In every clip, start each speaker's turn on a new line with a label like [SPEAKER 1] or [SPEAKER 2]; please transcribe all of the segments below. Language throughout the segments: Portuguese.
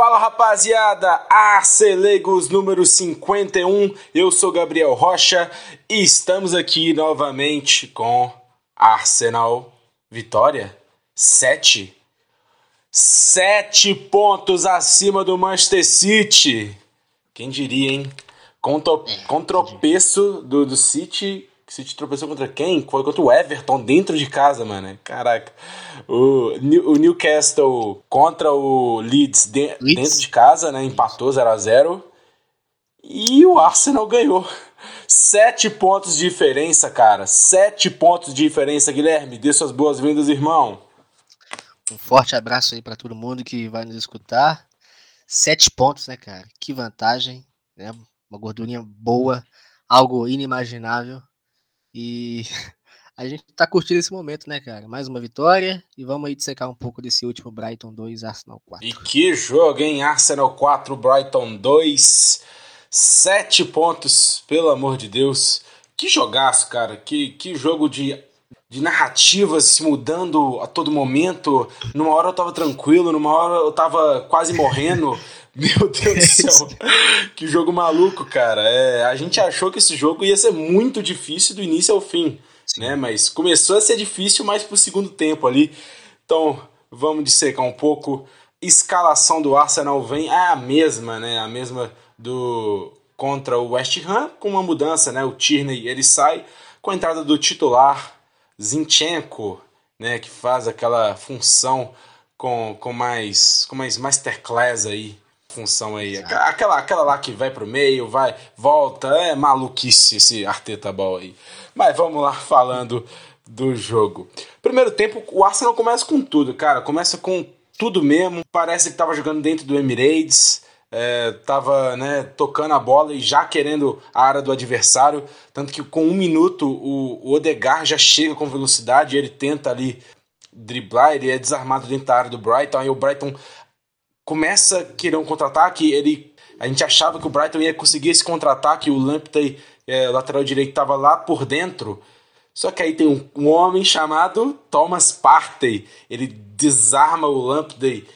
[SPEAKER 1] Fala rapaziada, Arcelegos número 51, eu sou Gabriel Rocha e estamos aqui novamente com Arsenal Vitória 7. 7 pontos acima do Manchester City. Quem diria, hein? Com, to, com tropeço do, do City que City tropeçou contra quem? Foi contra o Everton dentro de casa, mano. Caraca. O, o Newcastle contra o Leeds, de, Leeds, dentro de casa, né? Empatou 0 a 0 E o Arsenal ganhou. Sete pontos de diferença, cara. Sete pontos de diferença, Guilherme. Dê suas boas-vindas, irmão.
[SPEAKER 2] Um forte abraço aí para todo mundo que vai nos escutar. Sete pontos, né, cara? Que vantagem, né? Uma gordurinha boa, algo inimaginável. E a gente tá curtindo esse momento, né, cara? Mais uma vitória e vamos aí dissecar um pouco desse último Brighton 2, Arsenal 4.
[SPEAKER 1] E que jogo, hein? Arsenal 4, Brighton 2. Sete pontos, pelo amor de Deus. Que jogaço, cara. Que, que jogo de, de narrativas se mudando a todo momento. Numa hora eu tava tranquilo, numa hora eu tava quase morrendo. Meu Deus do céu. que jogo maluco, cara. É, a gente achou que esse jogo ia ser muito difícil do início ao fim. Né? Mas começou a ser difícil mais pro segundo tempo ali. Então, vamos dissecar um pouco. Escalação do Arsenal vem é a mesma, né? A mesma do contra o West Ham, com uma mudança, né? O Tierney ele sai com a entrada do titular Zinchenko, né? Que faz aquela função com, com mais com mais masterclass aí função aí. Aquela, aquela lá que vai pro meio, vai, volta. É maluquice esse Arteta Ball aí. Mas vamos lá falando do jogo. Primeiro tempo, o Arsenal começa com tudo, cara. Começa com tudo mesmo. Parece que tava jogando dentro do Emirates. É, tava né, tocando a bola e já querendo a área do adversário. Tanto que com um minuto o, o Odegar já chega com velocidade. ele tenta ali driblar, ele é desarmado dentro da área do Brighton. Aí o Brighton começa querer um contra-ataque, ele a gente achava que o Brighton ia conseguir esse contra-ataque, o Lamptey, é, lateral direito, estava lá por dentro. Só que aí tem um, um, homem chamado Thomas Partey. Ele desarma o Lamptey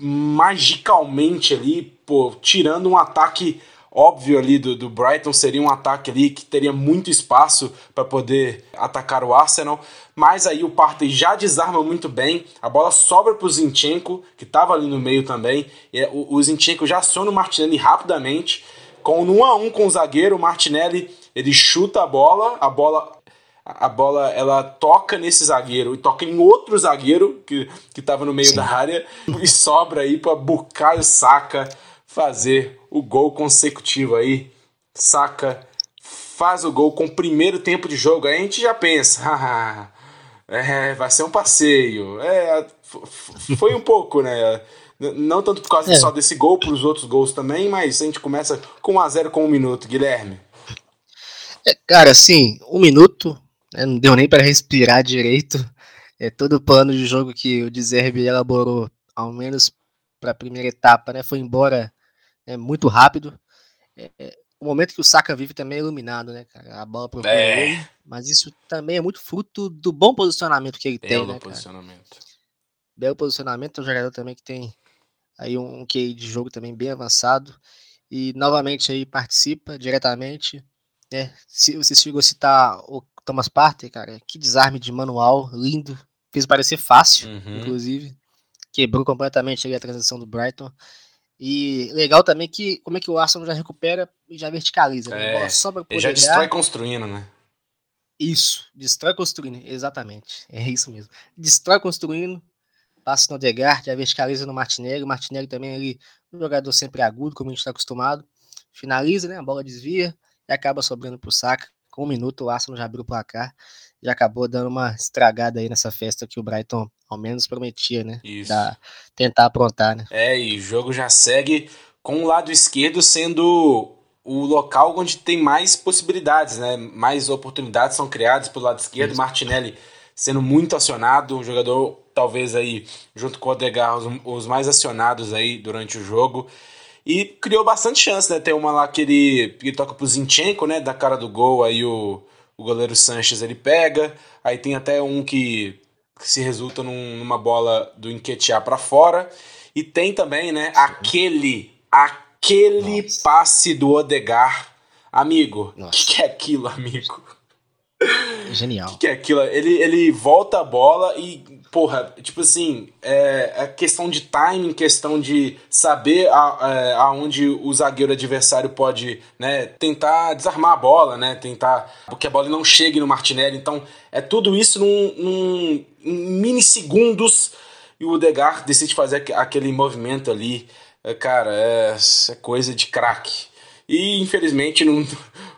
[SPEAKER 1] magicalmente ali, pô, tirando um ataque óbvio ali do, do Brighton seria um ataque ali que teria muito espaço para poder atacar o Arsenal, mas aí o Partey já desarma muito bem, a bola sobra para o Zinchenko, que estava ali no meio também, e o, o Zinchenko já aciona o Martinelli rapidamente, com um a um com o zagueiro, o Martinelli ele chuta a bola, a bola a bola ela toca nesse zagueiro e toca em outro zagueiro que estava no meio Sim. da área e sobra aí para Bukayo Saka fazer o gol consecutivo aí. Saca, faz o gol com o primeiro tempo de jogo. Aí a gente já pensa, é, vai ser um passeio. É, foi um pouco, né? Não tanto por causa é. só desse gol, para os outros gols também, mas a gente começa com 1x0 com um minuto, Guilherme.
[SPEAKER 2] É, cara, assim, um minuto, né, não deu nem para respirar direito. É todo o plano de jogo que o Deserve elaborou, ao menos para a primeira etapa, né, foi embora é muito rápido. É, é, o momento que o Saka vive também é iluminado, né, cara? A bola procura é. ele, mas isso também é muito fruto do bom posicionamento que ele Belo tem, né, posicionamento. Cara? Belo posicionamento, é um jogador também que tem aí um, um QI de jogo também bem avançado e novamente aí participa diretamente, né? Se você chegou a citar o Thomas Partey, cara, que desarme de manual, lindo, fez parecer fácil, uhum. inclusive, quebrou completamente a transição do Brighton. E legal também que como é que o Arsenal já recupera e já verticaliza. Né?
[SPEAKER 1] É, sobra ele já destrói construindo, né?
[SPEAKER 2] Isso, destrói construindo, exatamente. É isso mesmo. Destrói construindo, passa no Odegaard, já verticaliza no Martinelli. O Martinelli também ali, um jogador sempre agudo, como a gente está acostumado. Finaliza, né? A bola desvia e acaba sobrando pro saca. Com um minuto, o Arsenal já abriu o placar e acabou dando uma estragada aí nessa festa que o Brighton ao menos prometia, né? Isso. Da, tentar aprontar, né?
[SPEAKER 1] É, e o jogo já segue com o lado esquerdo sendo o local onde tem mais possibilidades, né? Mais oportunidades são criadas pelo lado esquerdo. Isso. Martinelli sendo muito acionado, um jogador talvez aí junto com o Odegaard os, os mais acionados aí durante o jogo. E criou bastante chance, né? Tem uma lá que ele, ele toca pro Zinchenko, né? Da cara do gol, aí o, o goleiro Sanches ele pega. Aí tem até um que se resulta num, numa bola do Enquetear para fora. E tem também, né, aquele, aquele Nossa. passe do Odegar. Amigo, o que, que é aquilo, amigo?
[SPEAKER 2] Genial.
[SPEAKER 1] O que, que, é aquilo? Ele, ele volta a bola e, porra, tipo assim, é, é questão de timing, questão de saber a, é, aonde o zagueiro adversário pode né, tentar desarmar a bola, né? Tentar. Porque a bola não chegue no Martinelli. Então, é tudo isso num, num em minissegundos e o Degar decide fazer aquele movimento ali. É, cara, é, é coisa de craque. E infelizmente não.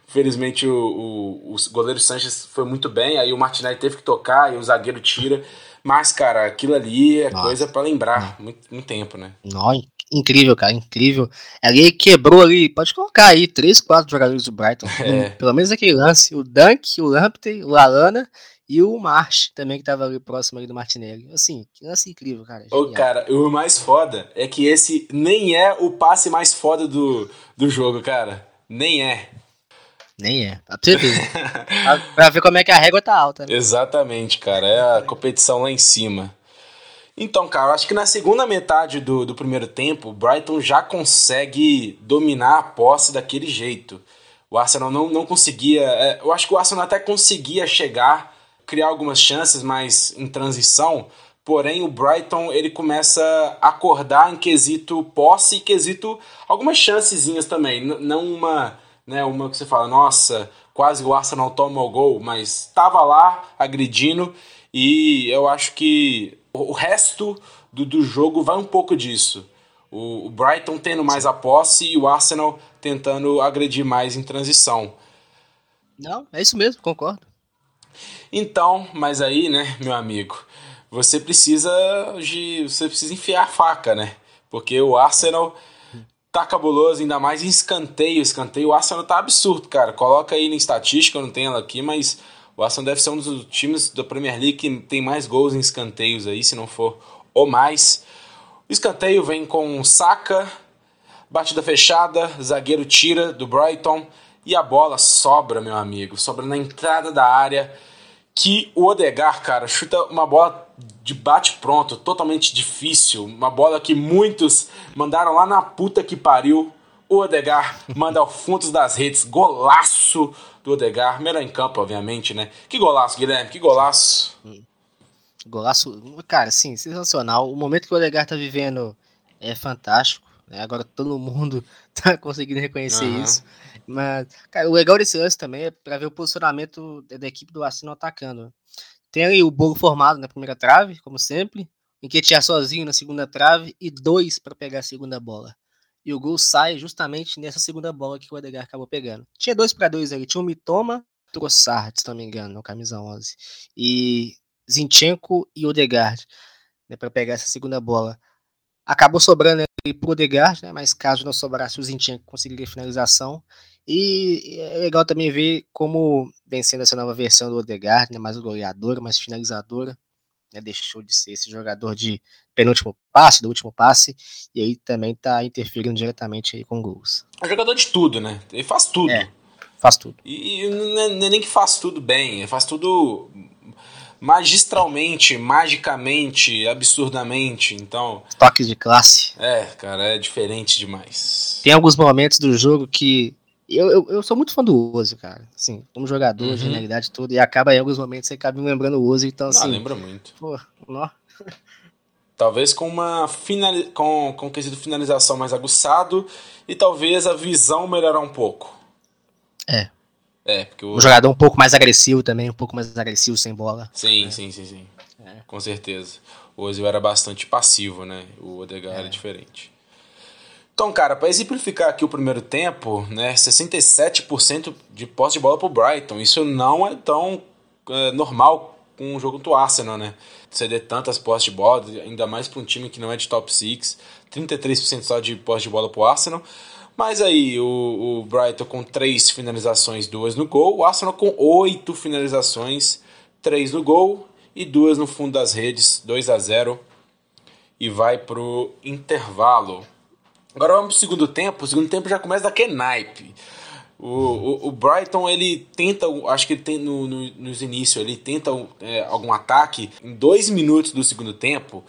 [SPEAKER 1] Infelizmente o, o, o, goleiro Sanches foi muito bem, aí o Martinelli teve que tocar e o zagueiro tira. Mas, cara, aquilo ali é Nossa. coisa para lembrar. Muito, muito tempo, né?
[SPEAKER 2] Nossa, incrível, cara, incrível. Ali quebrou ali, pode colocar aí, três, quatro jogadores do Brighton. É. Pelo menos aquele lance. O Dunk, o Lamptey, o Lalana e o March também, que tava ali próximo ali do Martinelli. Assim, que lance incrível, cara.
[SPEAKER 1] Ô, cara, o mais foda é que esse nem é o passe mais foda do, do jogo, cara. Nem é.
[SPEAKER 2] Nem é. Pra você ver. pra ver como é que a régua tá alta. Né?
[SPEAKER 1] Exatamente, cara. É a competição lá em cima. Então, cara, acho que na segunda metade do, do primeiro tempo, o Brighton já consegue dominar a posse daquele jeito. O Arsenal não, não conseguia. É, eu acho que o Arsenal até conseguia chegar criar algumas chances, mas em transição. Porém, o Brighton ele começa a acordar em quesito posse e quesito algumas chancezinhas também. Não uma, né, uma que você fala, nossa, quase o Arsenal toma o gol, mas estava lá agredindo e eu acho que o resto do, do jogo vai um pouco disso. O, o Brighton tendo mais a posse e o Arsenal tentando agredir mais em transição.
[SPEAKER 2] Não, é isso mesmo, concordo.
[SPEAKER 1] Então, mas aí, né, meu amigo, você precisa de. Você precisa enfiar a faca, né? Porque o Arsenal tá cabuloso, ainda mais em escanteio. Escanteio, o Arsenal tá absurdo, cara. Coloca aí na estatística, eu não tenho ela aqui, mas o Arsenal deve ser um dos times da Premier League que tem mais gols em escanteios aí, se não for ou mais. O escanteio vem com saca, batida fechada, zagueiro tira do Brighton e a bola sobra, meu amigo. Sobra na entrada da área que o Odegar, cara, chuta uma bola de bate pronto, totalmente difícil, uma bola que muitos mandaram lá na puta que pariu. O Odegar manda ao fundo das redes, golaço do Odegar, melhor em campo, obviamente, né? Que golaço, Guilherme, que golaço.
[SPEAKER 2] Golaço, cara, sim, sensacional. O momento que o Odegar tá vivendo é fantástico. Né? Agora todo mundo tá conseguindo reconhecer uhum. isso. Mas, cara, o legal desse lance também é para ver o posicionamento da equipe do Arsenal atacando. Tem ali o bolo formado na primeira trave, como sempre, em que tinha sozinho na segunda trave e dois para pegar a segunda bola. E o gol sai justamente nessa segunda bola que o Edgar acabou pegando. Tinha dois para dois ali, tinha o Mitoma Trossard, se não me engano, no camisa 11. E Zinchenko e Odegaard, né, para pegar essa segunda bola. Acabou sobrando ali pro Odegaard, né, mas caso não sobrasse, o Zinchenko conseguiria finalização. E é legal também ver como vem sendo essa nova versão do Odegaard, né, mais goleadora, mais finalizadora, né, deixou de ser esse jogador de penúltimo passe, do último passe, e aí também está interferindo diretamente aí com gols.
[SPEAKER 1] É jogador de tudo, né? Ele faz tudo.
[SPEAKER 2] É, faz tudo.
[SPEAKER 1] E não é, não é nem que faz tudo bem, ele faz tudo magistralmente, magicamente, absurdamente. Então.
[SPEAKER 2] Toques de classe.
[SPEAKER 1] É, cara, é diferente demais.
[SPEAKER 2] Tem alguns momentos do jogo que eu, eu, eu, sou muito fã do Ozzy, cara. Assim, como jogador, uhum. genialidade toda. E acaba em alguns momentos você acaba me lembrando o Ozzy. Então, assim. Ah,
[SPEAKER 1] lembra muito.
[SPEAKER 2] Pô, nó.
[SPEAKER 1] Talvez com uma final, com, com quesito finalização mais aguçado e talvez a visão melhorar um pouco.
[SPEAKER 2] É.
[SPEAKER 1] É, porque o...
[SPEAKER 2] Um jogador um pouco mais agressivo também, um pouco mais agressivo sem bola.
[SPEAKER 1] Sim, é. sim, sim, sim. É. Com certeza. O Ozil era bastante passivo, né? O Odegaard é. era diferente. Então, cara, para exemplificar aqui o primeiro tempo, né, 67% de posse de bola pro Brighton. Isso não é tão é, normal com um jogo do Arsenal, né? Ceder tantas posses de bola, ainda mais para um time que não é de top 6. 33% só de posse de bola pro Arsenal. Mas aí o, o Brighton com 3 finalizações, 2 no gol. O Arsenal com 8 finalizações, 3 no gol e 2 no fundo das redes, 2 a 0 E vai pro intervalo. Agora vamos pro segundo tempo. O segundo tempo já começa daquele naipe. O, o, o, Brighton ele tenta, acho que ele tem no, no, nos inícios, ele tenta é, algum ataque. Em dois minutos do segundo tempo,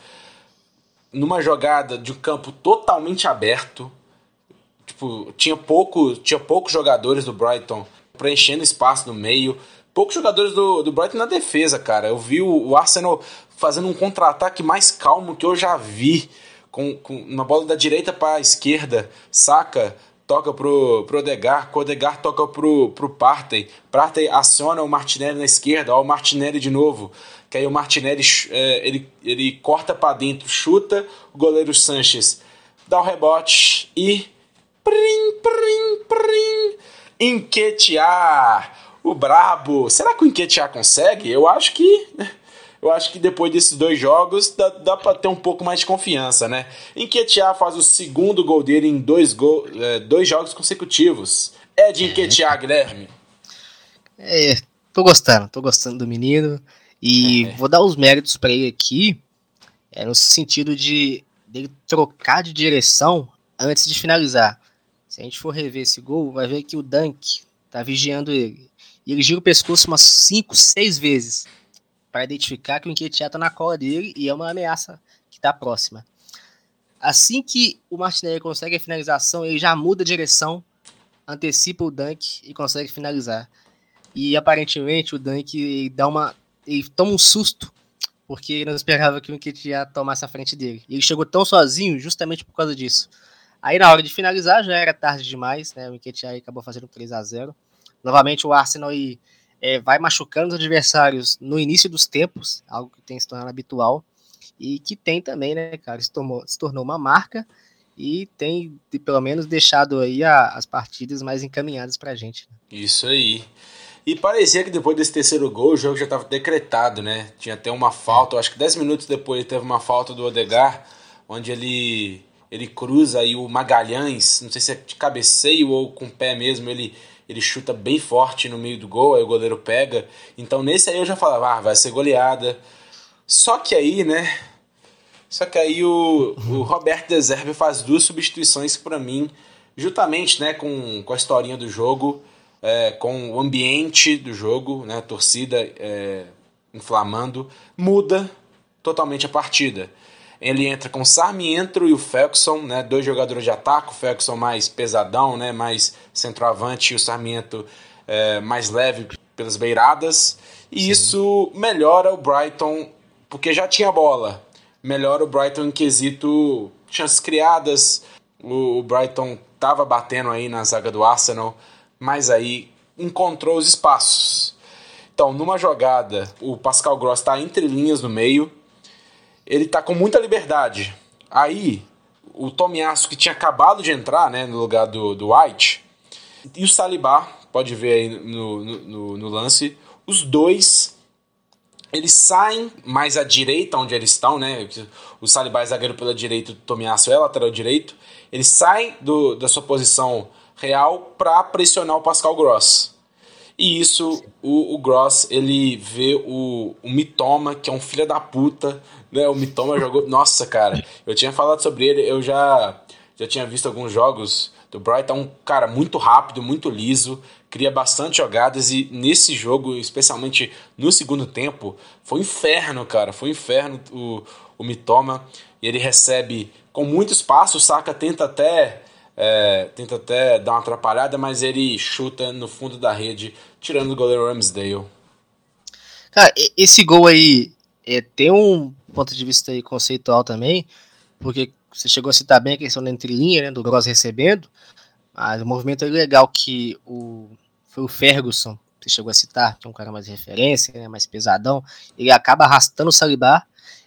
[SPEAKER 1] numa jogada de um campo totalmente aberto. Tipo, tinha pouco, tinha poucos jogadores do Brighton preenchendo espaço no meio. Poucos jogadores do, do Brighton na defesa, cara. Eu vi o, o Arsenal fazendo um contra-ataque mais calmo que eu já vi. Com, com uma bola da direita para a esquerda, saca? Toca pro, pro Odegar, Odegar toca pro, pro Partey. Partey aciona o Martinelli na esquerda, ó, o Martinelli de novo. Que aí o Martinelli é, ele, ele corta para dentro, chuta, o goleiro Sanches dá o rebote e. Prim, prim, prim, enquetear o brabo. Será que o Enquetear consegue? Eu acho que. Eu acho que depois desses dois jogos dá, dá para ter um pouco mais de confiança, né? Enquetear faz o segundo gol dele em dois, gol, é, dois jogos consecutivos. É de Enquetear, Guilherme.
[SPEAKER 2] É, tô gostando, tô gostando do menino. E é. vou dar os méritos para ele aqui, é, no sentido de dele trocar de direção antes de finalizar. Se a gente for rever esse gol, vai ver que o Dunk tá vigiando ele. E ele gira o pescoço umas 5, 6 vezes para identificar que o Enquetear tá na cola dele e é uma ameaça que está próxima. Assim que o Martinelli consegue a finalização, ele já muda a direção, antecipa o Dunk e consegue finalizar. E aparentemente o Dunk dá uma, ele toma um susto porque ele não esperava que o Enquetear tomasse a frente dele. E ele chegou tão sozinho justamente por causa disso. Aí na hora de finalizar já era tarde demais, né? O Enquetear acabou fazendo 3 a 0 Novamente o Arsenal e, é, vai machucando os adversários no início dos tempos, algo que tem se tornado habitual, e que tem também, né, cara, se, tornou, se tornou uma marca e tem pelo menos deixado aí a, as partidas mais encaminhadas pra gente.
[SPEAKER 1] Né? Isso aí. E parecia que depois desse terceiro gol o jogo já estava decretado, né? Tinha até uma falta, acho que 10 minutos depois teve uma falta do Odegar, onde ele ele cruza aí o Magalhães, não sei se é de cabeceio ou com o pé mesmo, ele ele chuta bem forte no meio do gol, aí o goleiro pega. Então nesse aí eu já falava, ah, vai ser goleada. Só que aí, né? Só que aí o, o Roberto Deserve faz duas substituições para mim, juntamente né, com, com a historinha do jogo, é, com o ambiente do jogo, né, a torcida é, inflamando, muda totalmente a partida. Ele entra com o Sarmiento e o Felkson, né, dois jogadores de ataque, o Felkson mais pesadão, né, mais centroavante e o Sarmiento é, mais leve pelas beiradas. E Sim. isso melhora o Brighton, porque já tinha bola. Melhora o Brighton em quesito chances criadas. O, o Brighton estava batendo aí na zaga do Arsenal, mas aí encontrou os espaços. Então, numa jogada, o Pascal Gross está entre linhas no meio, ele tá com muita liberdade. Aí, o Tomiasso, que tinha acabado de entrar né, no lugar do, do White, e o Salibá, pode ver aí no, no, no lance, os dois eles saem mais à direita, onde eles estão, né? O Salibá é zagueiro pela direita, o Tomiasso é lateral direito. Eles saem do, da sua posição real para pressionar o Pascal Gross. E isso, o, o Gross, ele vê o, o Mitoma, que é um filho da puta, né? O Mitoma jogou. Nossa, cara, eu tinha falado sobre ele, eu já, já tinha visto alguns jogos do Brighton. Um cara muito rápido, muito liso, cria bastante jogadas e nesse jogo, especialmente no segundo tempo, foi um inferno, cara. Foi um inferno o, o Mitoma. E ele recebe com muito espaço, o Saka tenta até. É, tenta até dar uma atrapalhada, mas ele chuta no fundo da rede, tirando o goleiro Ramsdale.
[SPEAKER 2] Cara, esse gol aí é, tem um ponto de vista conceitual também, porque você chegou a citar bem a questão da entrelinha, né, do Gross recebendo, mas o movimento é legal que o, foi o Ferguson, você chegou a citar, que é um cara mais de referência, né, mais pesadão, ele acaba arrastando o Saliba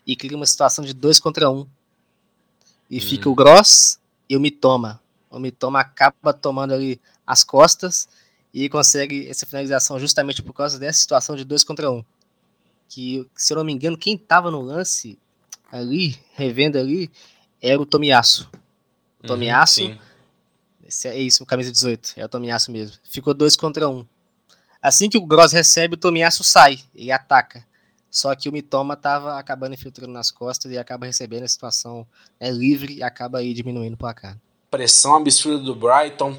[SPEAKER 2] e cria uma situação de dois contra um. E hum. fica o Gross e o Mitoma. O Mitoma acaba tomando ali as costas e consegue essa finalização justamente por causa dessa situação de dois contra um que, se eu não me engano, quem tava no lance ali, revendo ali, era o Tomiaço. O Tomiaço. Uhum, é isso, camisa 18. É o Tomiaço mesmo. Ficou dois contra um. Assim que o Gross recebe, o Tomiaço sai e ataca. Só que o Mitoma tava acabando infiltrando nas costas e acaba recebendo a situação é livre e acaba aí diminuindo o placar.
[SPEAKER 1] Pressão absurda do Brighton,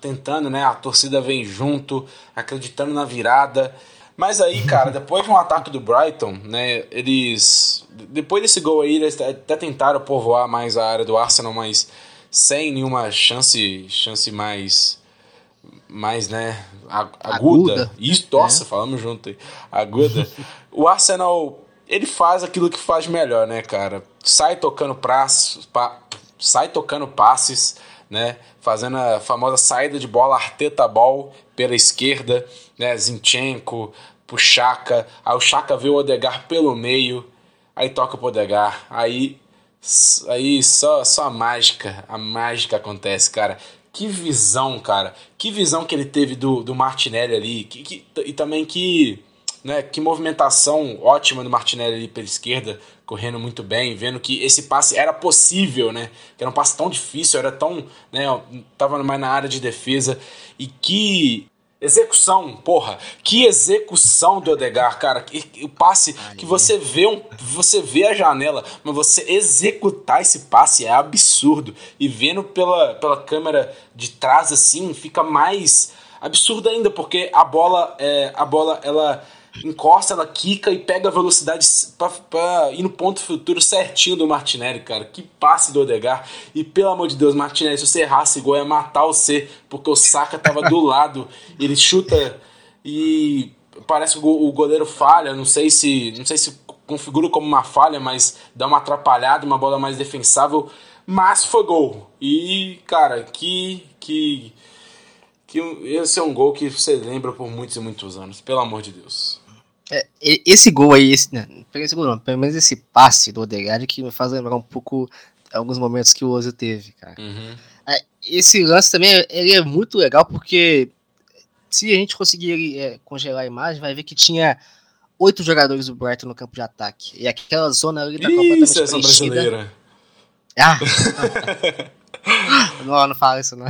[SPEAKER 1] tentando, né? A torcida vem junto, acreditando na virada Mas aí, cara, depois de um ataque do Brighton, né, eles. Depois desse gol aí, eles até tentaram povoar mais a área do Arsenal, mas sem nenhuma chance, chance mais. Mais, né? Aguda. aguda. Isso, nossa, é. falamos junto aí. Aguda. o Arsenal, ele faz aquilo que faz melhor, né, cara? Sai tocando praços, pa, sai tocando passes, né? Fazendo a famosa saída de bola Arteta Ball pela esquerda, né? Zinchenko, pro Chaka, aí o Chaka vê o Odegar pelo meio, aí toca pro Odegar, aí aí só só a mágica, a mágica acontece, cara. Que visão, cara. Que visão que ele teve do, do Martinelli ali, que, que, e também que né, que movimentação ótima do Martinelli ali pela esquerda, correndo muito bem, vendo que esse passe era possível, né? Que era um passe tão difícil, era tão, né, tava mais na área de defesa e que Execução, porra, que execução do Odegar, cara. O passe que você vê um, você vê a janela, mas você executar esse passe é absurdo. E vendo pela, pela câmera de trás assim, fica mais absurdo ainda, porque a bola é, a bola ela encosta, ela quica e pega a velocidade pra, pra, ir no ponto futuro certinho do Martinelli, cara. Que passe do Odegar. E pelo amor de Deus, Martinelli, se você errasse igual, ia matar o C, porque o Saka tava do lado. Ele chuta e parece que o goleiro falha. Não sei se. Não sei se configura como uma falha, mas dá uma atrapalhada, uma bola mais defensável. Mas foi gol. E, cara, que. que que esse é um gol que você lembra por muitos e muitos anos, pelo amor de Deus.
[SPEAKER 2] É, esse gol aí, esse, né, esse gol não, pelo menos esse passe do Odegaard que me faz lembrar um pouco alguns momentos que o Ozil teve, cara. Uhum. É, esse lance também ele é muito legal porque se a gente conseguir é, congelar a imagem, vai ver que tinha oito jogadores do Brighton no campo de ataque. E aquela zona ali tá completamente preenchida. brasileira. Ah! não, não fala isso não.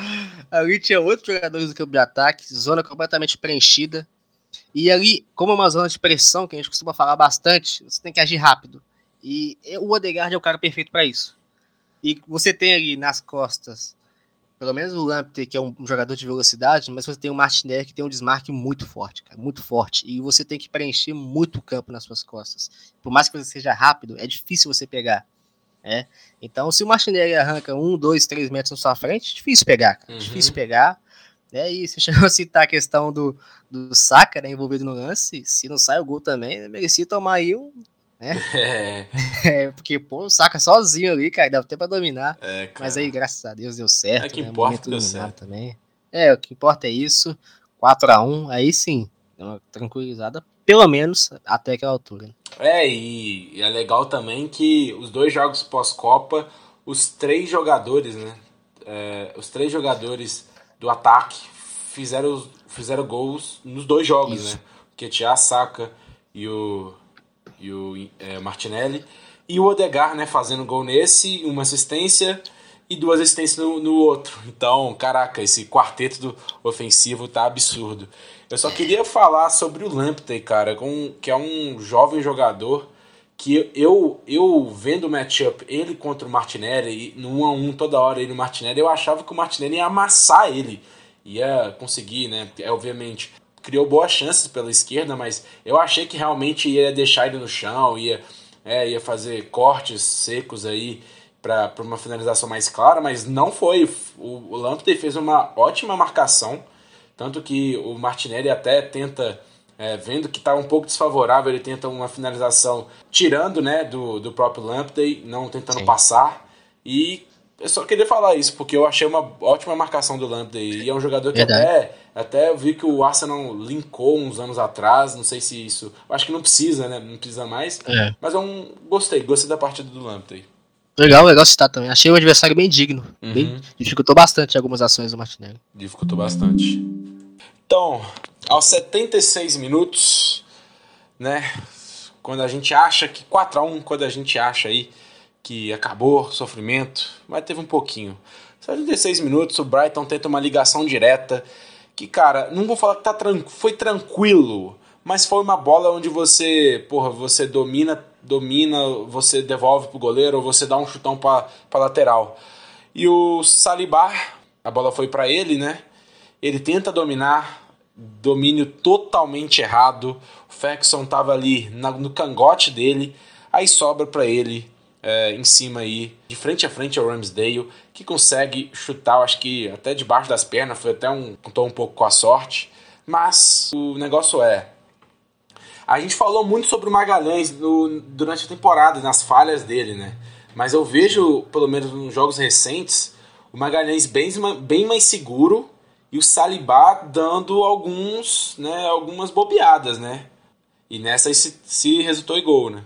[SPEAKER 2] Ali tinha oito jogadores do campo de ataque, zona completamente preenchida. E ali, como é uma zona de pressão, que a gente costuma falar bastante, você tem que agir rápido. E o Odegaard é o cara perfeito para isso. E você tem ali nas costas, pelo menos o Lamptey, que é um jogador de velocidade, mas você tem o Martinelli, que tem um desmarque muito forte, cara, muito forte. E você tem que preencher muito o campo nas suas costas. Por mais que você seja rápido, é difícil você pegar. É? Então, se o Martinelli arranca um, dois, três metros na sua frente, é difícil pegar, cara, uhum. difícil pegar. Né? E você chegou a citar a questão do, do Saka né, envolvido no lance. Se não sai o gol também, merecia tomar aí um. Né? É. é. porque, pô, o Saka sozinho ali, cara, dava até pra dominar. É, mas aí, graças a Deus, deu certo. É
[SPEAKER 1] que né? importa deu certo.
[SPEAKER 2] também. É, o que importa é isso. 4x1, aí sim, deu uma tranquilizada, pelo menos até aquela altura.
[SPEAKER 1] É, e é legal também que os dois jogos pós-Copa, os três jogadores, né? É, os três jogadores do ataque fizeram, fizeram gols nos dois jogos, Isso. né? O Ketia, Saka e o, e o é, Martinelli. E o Odegar, né, fazendo gol nesse, uma assistência e duas assistências no, no outro. Então, caraca, esse quarteto do ofensivo tá absurdo. Eu só queria falar sobre o Lamptey, cara, com, que é um jovem jogador que eu, eu vendo o matchup ele contra o Martinelli, no 1 a 1 toda hora ele e o Martinelli, eu achava que o Martinelli ia amassar ele, ia conseguir, né? É, obviamente, criou boas chances pela esquerda, mas eu achei que realmente ia deixar ele no chão, ia, é, ia fazer cortes secos aí para uma finalização mais clara, mas não foi. O, o Lamptey fez uma ótima marcação, tanto que o Martinelli até tenta é, vendo que está um pouco desfavorável, ele tenta uma finalização tirando né, do, do próprio Lamptey, não tentando Sim. passar. E eu só queria falar isso, porque eu achei uma ótima marcação do Lamptey. E é um jogador que até, até vi que o Arsenal linkou uns anos atrás. Não sei se isso. Acho que não precisa, né? Não precisa mais. É. Mas é um. Gostei, gostei da partida do Lamptey.
[SPEAKER 2] Legal, legal citar também. Achei o adversário bem digno. Uhum. Bem, dificultou bastante algumas ações do Martinelli.
[SPEAKER 1] Dificultou bastante. Então, aos 76 minutos, né? Quando a gente acha que 4 a 1 quando a gente acha aí que acabou o sofrimento, mas teve um pouquinho. 76 minutos, o Brighton tenta uma ligação direta. Que, cara, não vou falar que tá tran foi tranquilo, mas foi uma bola onde você, porra, você domina, domina, você devolve pro goleiro ou você dá um chutão pra, pra lateral. E o Salibar, a bola foi para ele, né? Ele tenta dominar, domínio totalmente errado. O Ferguson tava ali na, no cangote dele, aí sobra para ele é, em cima aí, de frente a frente ao Ramsdale, que consegue chutar, acho que até debaixo das pernas, foi até um contou um pouco com a sorte, mas o negócio é a gente falou muito sobre o Magalhães no, durante a temporada, nas falhas dele, né? Mas eu vejo, pelo menos nos jogos recentes, o Magalhães bem, bem mais seguro e o Salibá dando alguns, né, algumas bobeadas, né? E nessa se, se resultou em gol, né?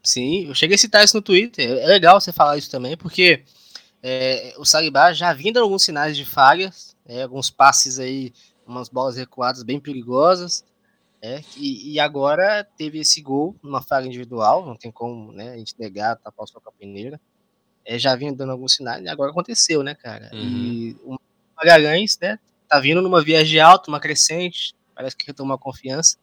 [SPEAKER 2] Sim, eu cheguei a citar isso no Twitter. É legal você falar isso também, porque é, o Salibá já vindo alguns sinais de falhas, é, alguns passes aí, umas bolas recuadas bem perigosas. É, e, e, agora teve esse gol numa falha individual, não tem como né, a gente negar, tapar o sol com a peneira. É, já vinha dando alguns sinais e agora aconteceu, né, cara? Uhum. E o Magalhães, né, tá vindo numa viagem alta, uma crescente, parece que retomou a confiança,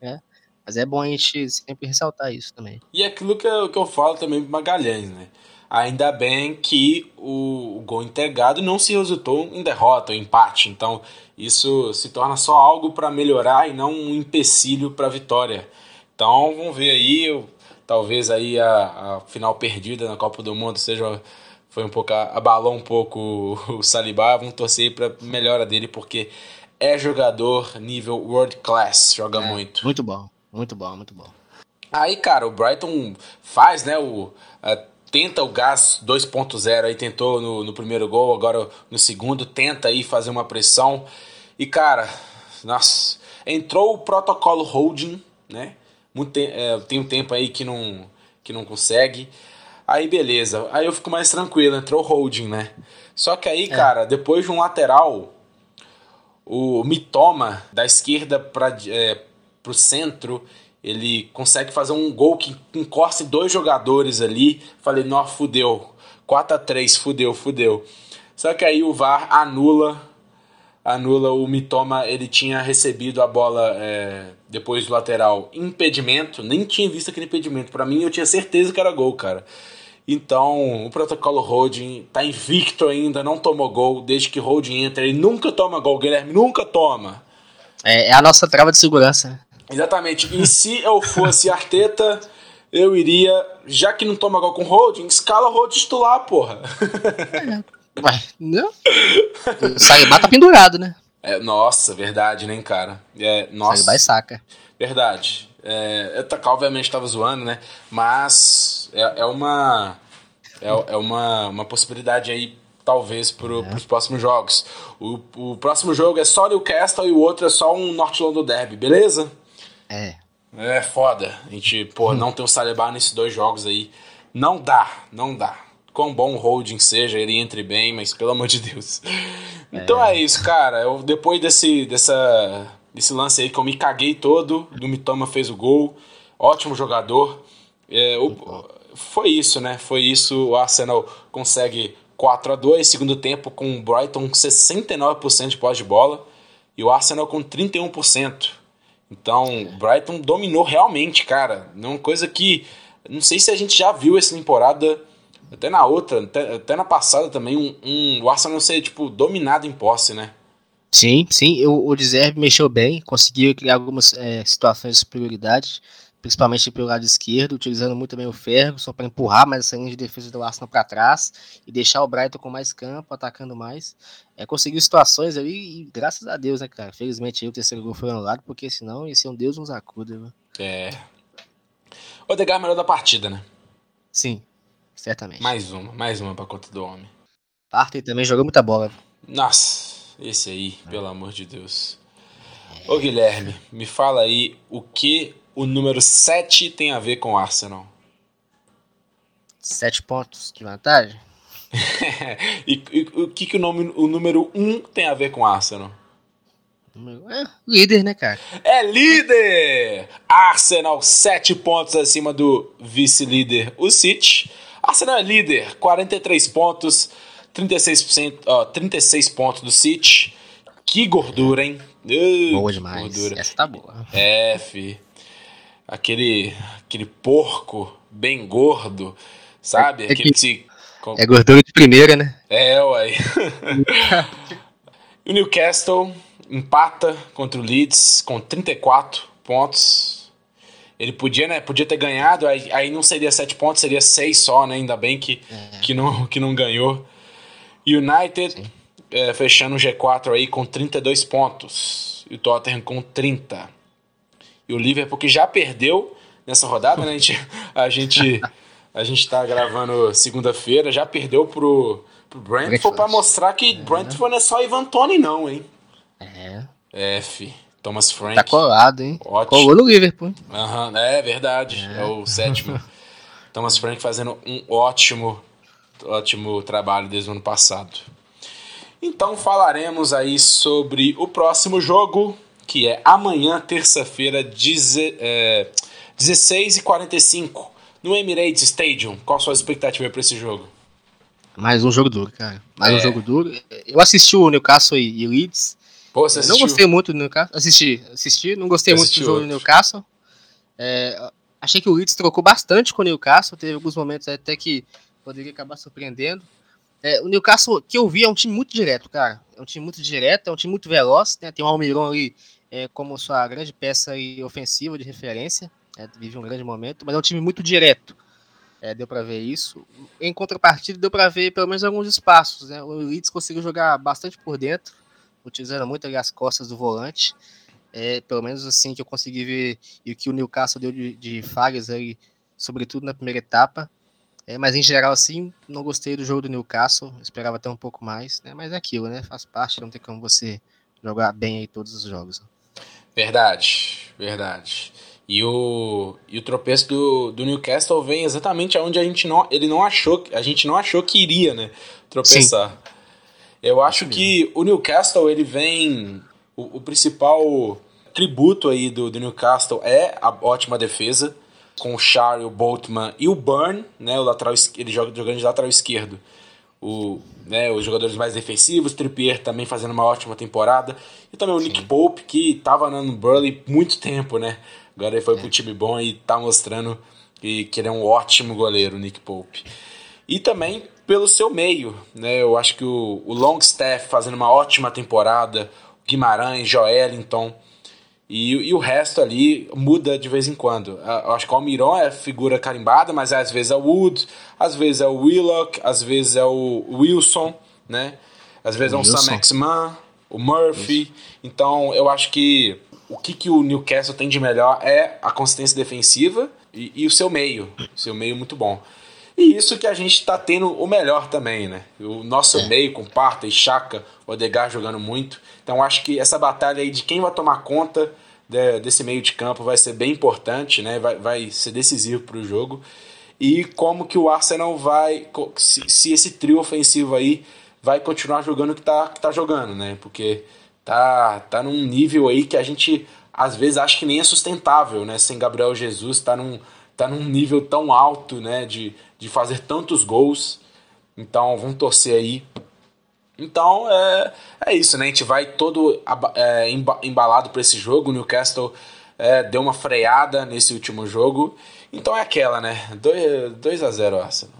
[SPEAKER 2] né? Mas é bom a gente sempre ressaltar isso também.
[SPEAKER 1] E aquilo que eu, que eu falo também pro Magalhães, né? Ainda bem que o, gol entregado não se resultou em derrota ou empate. Então, isso se torna só algo para melhorar e não um empecilho para a vitória. Então, vamos ver aí, talvez aí a, a, final perdida na Copa do Mundo seja foi um pouco abalou um pouco o, Saliba, vamos torcer para melhora dele porque é jogador nível world class, joga é, muito.
[SPEAKER 2] Muito bom, muito bom, muito bom.
[SPEAKER 1] Aí, cara, o Brighton faz, né, o tenta o gás 2.0 aí, tentou no, no primeiro gol, agora no segundo, tenta aí fazer uma pressão. E cara, nossa, entrou o protocolo holding, né? Muito é, tem um tempo aí que não, que não consegue. Aí beleza, aí eu fico mais tranquilo, entrou o holding, né? Só que aí, é. cara, depois de um lateral, o Mitoma da esquerda para é, pro centro, ele consegue fazer um gol que encosta dois jogadores ali. Falei, nó, fudeu. 4 a 3 fudeu, fudeu. Só que aí o VAR anula anula o Mitoma, ele tinha recebido a bola é, depois do lateral impedimento, nem tinha visto aquele impedimento. Para mim eu tinha certeza que era gol, cara. Então, o protocolo Holding tá invicto ainda, não tomou gol desde que Holding entra, ele nunca toma gol, Guilherme, nunca toma.
[SPEAKER 2] É, é a nossa trava de segurança. Né?
[SPEAKER 1] Exatamente. E se eu fosse Arteta, eu iria, já que não toma gol com holding, escala holding titular, porra.
[SPEAKER 2] O Saibá tá pendurado, né?
[SPEAKER 1] É, nossa, verdade, né, cara? É, nossa.
[SPEAKER 2] Saibá e saca.
[SPEAKER 1] Verdade. É, eu, obviamente tava zoando, né? Mas é, é uma. É, é uma, uma possibilidade aí talvez para é. os próximos jogos. O, o próximo jogo é só Newcastle e o outro é só um North London Derby, beleza?
[SPEAKER 2] É.
[SPEAKER 1] É foda. A gente, pô, hum. não tem o Saliba nesses dois jogos aí. Não dá, não dá. Quão bom o holding seja, ele entre bem, mas pelo amor de Deus. Então é, é isso, cara. Eu, depois desse, dessa, desse lance aí que eu me caguei todo, do Mitoma fez o gol. Ótimo jogador. É, o, foi isso, né? Foi isso. O Arsenal consegue 4 a 2 segundo tempo com o Brighton com 69% de pós de bola e o Arsenal com 31%. Então, o Brighton dominou realmente, cara. Uma coisa que. Não sei se a gente já viu essa temporada, até na outra, até, até na passada também, um, um, o Arsenal ser, tipo, dominado em posse, né?
[SPEAKER 2] Sim, sim. O, o Deserve mexeu bem, conseguiu criar algumas é, situações de superioridade principalmente pelo lado esquerdo, utilizando muito bem o Ferguson para empurrar mais essa linha de defesa do Arsenal para trás e deixar o Brighton com mais campo, atacando mais. É, conseguiu situações ali e graças a Deus, né, cara? Felizmente aí, o terceiro gol foi anulado, porque senão ia ser um Deus nos acuda, né?
[SPEAKER 1] É. O Odegaard é melhor da partida, né?
[SPEAKER 2] Sim, certamente.
[SPEAKER 1] Mais uma, mais uma pra conta do homem.
[SPEAKER 2] Partey também jogou muita bola.
[SPEAKER 1] Nossa, esse aí, é. pelo amor de Deus. Ô Guilherme, me fala aí o que o número 7 tem a ver com o Arsenal?
[SPEAKER 2] 7 pontos de vantagem?
[SPEAKER 1] e, e, o que, que o, nome, o número 1 tem a ver com o Arsenal?
[SPEAKER 2] É, líder, né, cara?
[SPEAKER 1] É líder! Arsenal, 7 pontos acima do vice-líder, o City. Arsenal é líder, 43 pontos, 36%, ó, 36 pontos do City. Que gordura, hein?
[SPEAKER 2] Boa demais. Gordura. Essa tá boa.
[SPEAKER 1] É, fi aquele, aquele porco bem gordo, sabe? É, aquele
[SPEAKER 2] se... é gordura de primeira, né?
[SPEAKER 1] É, uai. o Newcastle, empata contra o Leeds com 34 pontos. Ele podia, né? Podia ter ganhado, aí, aí não seria 7 pontos, seria 6 só, né? Ainda bem que, é. que, não, que não ganhou. United é, fechando o G4 aí com 32 pontos. E o Tottenham com 30. E o Liverpool que já perdeu nessa rodada, né? A gente, a gente, a gente tá gravando segunda-feira, já perdeu pro, pro Brentford para mostrar que é. Brentford não é só Ivan Tony, não, hein?
[SPEAKER 2] É.
[SPEAKER 1] F. Thomas Frank.
[SPEAKER 2] Tá colado, hein? Ótimo. Colou no Liverpool.
[SPEAKER 1] Uhum, é verdade. É, é o sétimo. Thomas Frank fazendo um ótimo, ótimo trabalho desde o ano passado. Então falaremos aí sobre o próximo jogo, que é amanhã, terça-feira, é, 16h45, no Emirates Stadium. Qual a sua expectativa para esse jogo?
[SPEAKER 2] Mais um jogo duro, cara. Mais é. um jogo duro. Eu assisti o Newcastle e Leeds.
[SPEAKER 1] Pô, você
[SPEAKER 2] não gostei muito do Newcastle. Assisti, assisti. Não gostei muito do jogo do Newcastle. É, achei que o Leeds trocou bastante com o Newcastle. Teve alguns momentos até que poderia acabar surpreendendo. É, o Newcastle, que eu vi, é um time muito direto, cara. É um time muito direto, é um time muito veloz. Né? Tem o Almiron ali é, como sua grande peça ofensiva de referência. É, vive um grande momento, mas é um time muito direto. É, deu para ver isso. Em contrapartida, deu para ver pelo menos alguns espaços. Né? O Leeds conseguiu jogar bastante por dentro utilizando muito ali as costas do volante. É, pelo menos assim que eu consegui ver e o que o Newcastle deu de, de falhas aí, sobretudo na primeira etapa. É, mas em geral, assim, não gostei do jogo do Newcastle, esperava até um pouco mais, né? Mas é aquilo, né? Faz parte, não tem como você jogar bem aí todos os jogos.
[SPEAKER 1] Verdade, verdade. E o, e o tropeço do, do Newcastle vem exatamente aonde a gente não, ele não achou, a gente não achou que iria, né? Tropeçar. Sim. Eu acho que o Newcastle ele vem o, o principal tributo aí do, do, Newcastle é a ótima defesa com o Char, o Boltman e o Burn, né, o lateral ele joga jogando de lateral esquerdo. O, né, os jogadores mais defensivos, Trippier também fazendo uma ótima temporada e também o Sim. Nick Pope que estava no Burley muito tempo, né? Agora ele foi é. pro time bom e tá mostrando que, que ele é um ótimo goleiro, o Nick Pope. E também pelo seu meio. Né? Eu acho que o, o Longstaff fazendo uma ótima temporada, o Guimarães, Joelinton. E, e o resto ali muda de vez em quando. Eu acho que o Almiron é figura carimbada, mas às vezes é o Wood, às vezes é o Willock, às vezes é o Wilson, né? Às vezes é um Sam Maximan, o Murphy. Isso. Então eu acho que o que, que o Newcastle tem de melhor é a consistência defensiva e, e o seu meio. Seu meio muito bom. E isso que a gente está tendo o melhor também, né? O nosso é. meio com Parta e Chaka, o Odegar jogando muito. Então acho que essa batalha aí de quem vai tomar conta de, desse meio de campo vai ser bem importante, né? Vai, vai ser decisivo para o jogo. E como que o Arsenal vai. Se, se, esse trio ofensivo aí vai continuar jogando o que tá, que tá jogando, né? Porque tá, tá num nível aí que a gente às vezes acha que nem é sustentável, né? Sem Gabriel Jesus, tá num, tá num nível tão alto, né? De, de fazer tantos gols. Então vamos torcer aí. Então é, é isso, né? A gente vai todo é, embalado para esse jogo. O Newcastle é, deu uma freada nesse último jogo. Então é aquela, né? 2 a 0 Arsenal.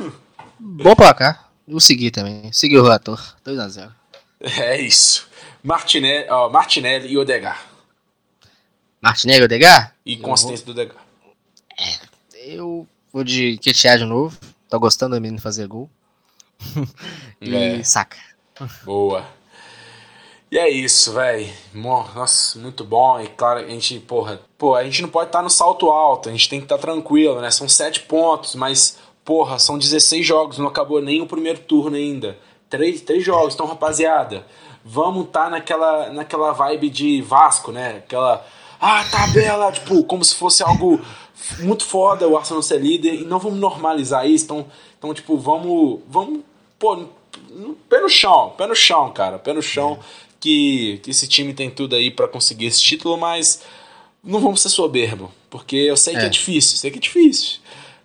[SPEAKER 2] Bom placar. Vou seguir também. Seguir o relator. 2 a 0
[SPEAKER 1] É isso. Martinelli, ó, Martinelli e Odegar.
[SPEAKER 2] Martinelli e Odegar?
[SPEAKER 1] E consistência do Odegar.
[SPEAKER 2] É, eu Vou de Quetear de novo. Tô gostando da menina fazer gol. e é. saca.
[SPEAKER 1] Boa. E é isso, velho. Nossa, muito bom. E claro, a gente, porra, pô, a gente não pode estar tá no salto alto, a gente tem que estar tá tranquilo, né? São sete pontos, mas, porra, são 16 jogos, não acabou nem o primeiro turno ainda. Três, três jogos, então, rapaziada, vamos estar tá naquela, naquela vibe de Vasco, né? Aquela. Ah, tabela, tipo, como se fosse algo muito foda o Arsenal ser líder e não vamos normalizar isso. Então, então tipo, vamos. Vamos. Pô, pé no chão, pé no chão, cara. Pé no chão. É. Que, que esse time tem tudo aí para conseguir esse título, mas não vamos ser soberbo. Porque eu sei é. que é difícil, sei que é difícil.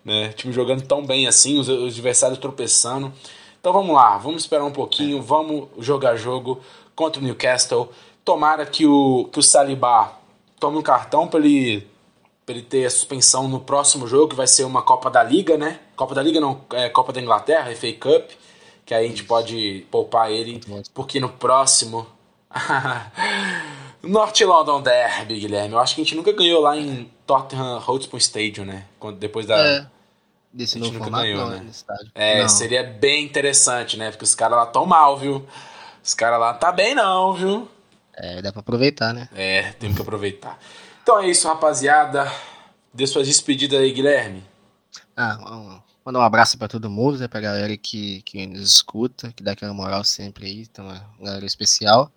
[SPEAKER 1] Né? O time jogando tão bem assim, os, os adversários tropeçando. Então vamos lá, vamos esperar um pouquinho, vamos jogar jogo contra o Newcastle. Tomara que o, que o Saliba tome um cartão para ele para ele ter a suspensão no próximo jogo, que vai ser uma Copa da Liga, né? Copa da Liga não, é Copa da Inglaterra, FA Cup, que aí a gente pode poupar ele, porque no próximo North London Derby, Guilherme. Eu acho que a gente nunca ganhou lá em Tottenham Hotspur Stadium, né? Depois da.
[SPEAKER 2] É. Desse novo formato, ganhou, não,
[SPEAKER 1] né? É, não. seria bem interessante, né? Porque os caras lá tão mal, viu? Os caras lá tá bem não, viu?
[SPEAKER 2] É, dá pra aproveitar, né?
[SPEAKER 1] É, temos que aproveitar. Então é isso, rapaziada. Dê suas despedidas aí, Guilherme.
[SPEAKER 2] Ah, um, mandar um abraço para todo mundo, né? Pra galera que, que nos escuta, que dá aquela moral sempre aí, então é uma galera especial.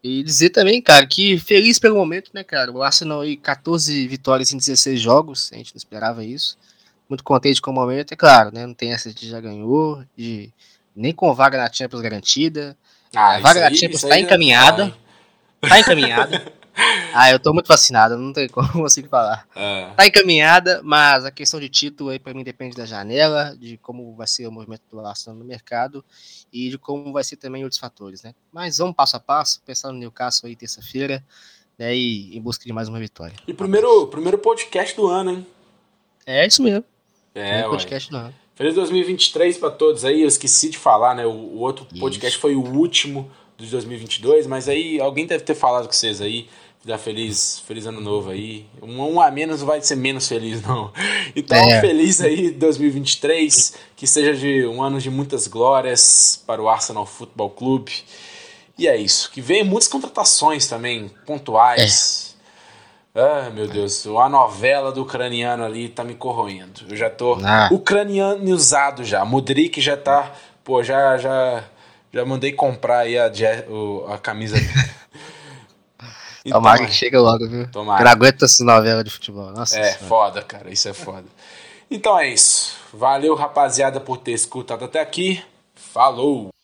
[SPEAKER 2] E dizer também, cara, que feliz pelo momento, né, cara? O Arsenal aí, 14 vitórias em 16 jogos, a gente não esperava isso. Muito contente com o momento, é claro, né? Não tem essa de já ganhou, de nem com vaga na Champions garantida. Ah, a vaga na Champions tá encaminhada. Tá encaminhada. Ah, eu tô muito fascinado, não tem como consigo falar. É. Tá encaminhada, mas a questão de título aí para mim depende da janela, de como vai ser o movimento do Arsenal no mercado e de como vai ser também outros fatores, né? Mas vamos passo a passo, pensando no Newcastle aí terça-feira, né, e em busca de mais uma vitória.
[SPEAKER 1] E primeiro, primeiro podcast do ano, hein?
[SPEAKER 2] É isso mesmo.
[SPEAKER 1] É, primeiro podcast do ano. Feliz 2023 para todos aí. Eu esqueci de falar, né? O, o outro podcast foi o último de 2022, mas aí alguém deve ter falado com vocês aí. Já feliz, feliz ano novo aí. Um, um a menos não vai ser menos feliz, não. Então, é. feliz aí 2023. Que seja de um ano de muitas glórias para o Arsenal Futebol Clube. E é isso. Que venham muitas contratações também, pontuais. É. Ah, meu Deus. A novela do ucraniano ali tá me corroendo. Eu já tô ah. ucranianizado já. Modric já tá. Pô, já, já, já mandei comprar aí a, a camisa.
[SPEAKER 2] Então, Tomara que chega logo, viu? Tomara. Eu não aguento essa novela de futebol. Nossa
[SPEAKER 1] é, senhora. foda, cara. Isso é foda. Então é isso. Valeu, rapaziada, por ter escutado até aqui. Falou!